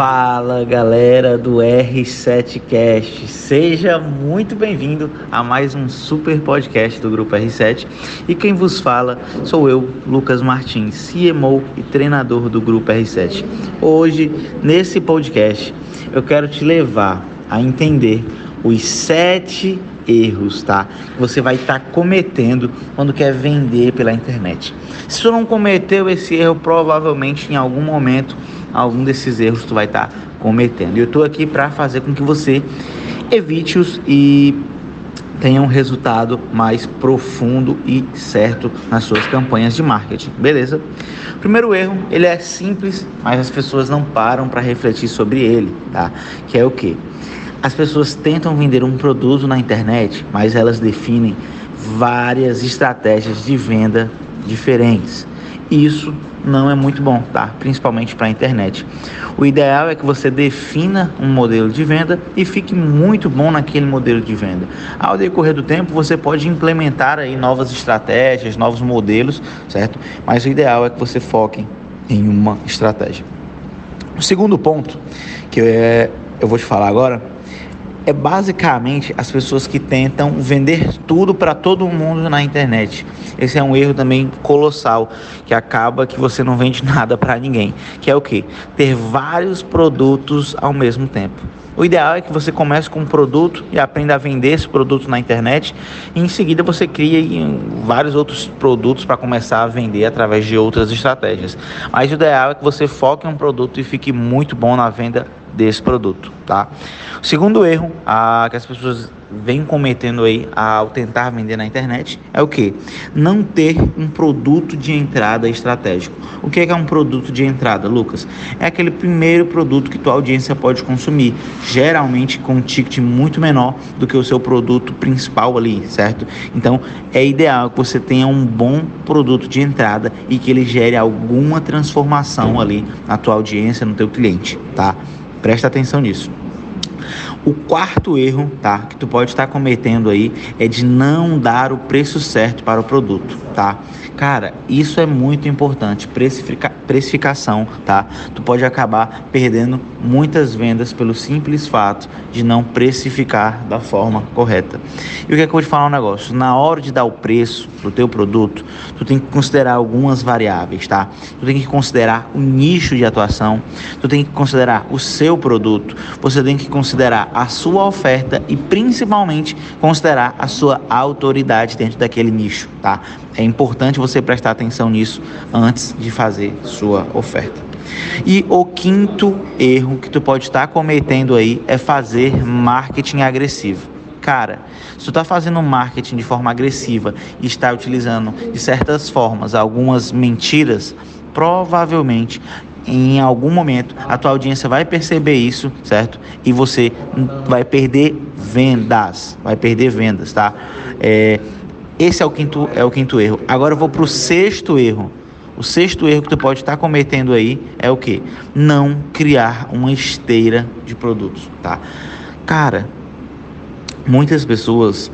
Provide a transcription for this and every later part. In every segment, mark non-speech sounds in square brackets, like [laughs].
Fala galera do R7Cast, seja muito bem-vindo a mais um super podcast do Grupo R7 e quem vos fala sou eu, Lucas Martins, CMO e treinador do Grupo R7. Hoje, nesse podcast, eu quero te levar a entender os sete erros, tá? Que você vai estar tá cometendo quando quer vender pela internet. Se tu não cometeu esse erro, provavelmente em algum momento algum desses erros tu vai estar tá cometendo. Eu estou aqui para fazer com que você evite-os e tenha um resultado mais profundo e certo nas suas campanhas de marketing, beleza? Primeiro erro, ele é simples, mas as pessoas não param para refletir sobre ele, tá? Que é o que? As pessoas tentam vender um produto na internet, mas elas definem várias estratégias de venda diferentes. Isso não é muito bom, tá? Principalmente para a internet. O ideal é que você defina um modelo de venda e fique muito bom naquele modelo de venda. Ao decorrer do tempo, você pode implementar aí novas estratégias, novos modelos, certo? Mas o ideal é que você foque em uma estratégia. O segundo ponto que eu, é, eu vou te falar agora é basicamente as pessoas que tentam vender tudo para todo mundo na internet. Esse é um erro também colossal, que acaba que você não vende [laughs] nada para ninguém, que é o que? Ter vários produtos ao mesmo tempo. O ideal é que você comece com um produto e aprenda a vender esse produto na internet e em seguida você cria vários outros produtos para começar a vender através de outras estratégias. Mas o ideal é que você foque em um produto e fique muito bom na venda desse produto, tá? Segundo erro a, que as pessoas vêm cometendo aí ao tentar vender na internet é o que? Não ter um produto de entrada estratégico. O que é, que é um produto de entrada, Lucas? É aquele primeiro produto que tua audiência pode consumir, geralmente com um ticket muito menor do que o seu produto principal ali, certo? Então é ideal que você tenha um bom produto de entrada e que ele gere alguma transformação ali na tua audiência, no teu cliente, tá? Presta atenção nisso. O quarto erro, tá, que tu pode estar cometendo aí é de não dar o preço certo para o produto, tá? Cara, isso é muito importante, precifica, precificação, tá? Tu pode acabar perdendo muitas vendas pelo simples fato de não precificar da forma correta. E o que é que eu vou te falar um negócio? Na hora de dar o preço do teu produto, tu tem que considerar algumas variáveis, tá? Tu tem que considerar o nicho de atuação, tu tem que considerar o seu produto, você tem que considerar a sua oferta e principalmente considerar a sua autoridade dentro daquele nicho, tá? É importante você prestar atenção nisso antes de fazer sua oferta. E o quinto erro que tu pode estar cometendo aí é fazer marketing agressivo. Cara, se tu está fazendo marketing de forma agressiva e está utilizando de certas formas algumas mentiras, provavelmente em algum momento a tua audiência vai perceber isso, certo? E você vai perder vendas, vai perder vendas, tá? É, esse é o quinto é o quinto erro. Agora eu vou para o sexto erro. O sexto erro que tu pode estar cometendo aí é o que? Não criar uma esteira de produtos, tá? Cara, muitas pessoas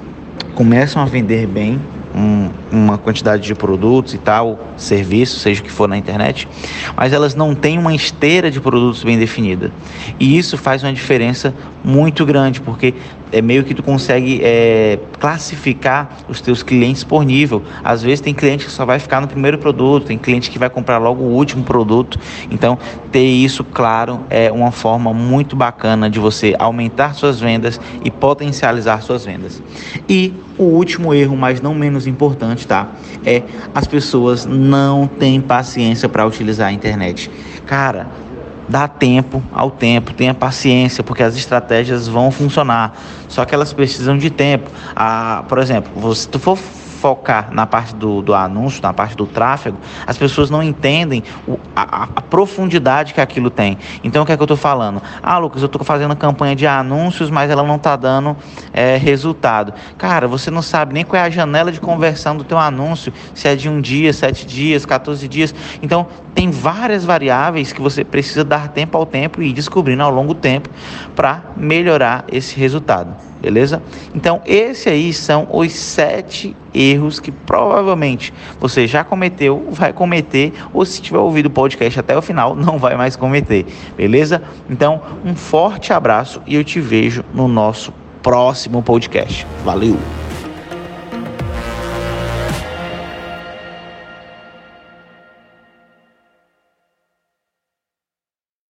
começam a vender bem um, uma quantidade de produtos e tal, serviços, seja o que for na internet, mas elas não têm uma esteira de produtos bem definida. E isso faz uma diferença muito grande, porque é meio que tu consegue é, classificar os teus clientes por nível. Às vezes tem cliente que só vai ficar no primeiro produto, tem cliente que vai comprar logo o último produto. Então, ter isso claro é uma forma muito bacana de você aumentar suas vendas e potencializar suas vendas. E o último erro, mas não menos importante, tá? É as pessoas não têm paciência para utilizar a internet. Cara, dá tempo ao tempo, tenha paciência, porque as estratégias vão funcionar. Só que elas precisam de tempo. Ah, por exemplo, se tu for focar na parte do, do anúncio, na parte do tráfego, as pessoas não entendem o, a, a, profundidade que aquilo tem. Então, o que é que eu estou falando? Ah, Lucas, eu estou fazendo campanha de anúncios, mas ela não está dando é, resultado. Cara, você não sabe nem qual é a janela de conversão do teu anúncio, se é de um dia, sete dias, 14 dias. Então, tem várias variáveis que você precisa dar tempo ao tempo e ir descobrindo ao longo do tempo para melhorar esse resultado. Beleza? Então, esse aí são os sete erros que provavelmente você já cometeu, vai cometer, ou se tiver ouvido o podcast até o final, [laughs] não vai mais cometer, beleza? Então, um forte abraço e eu te vejo no nosso próximo podcast. Valeu!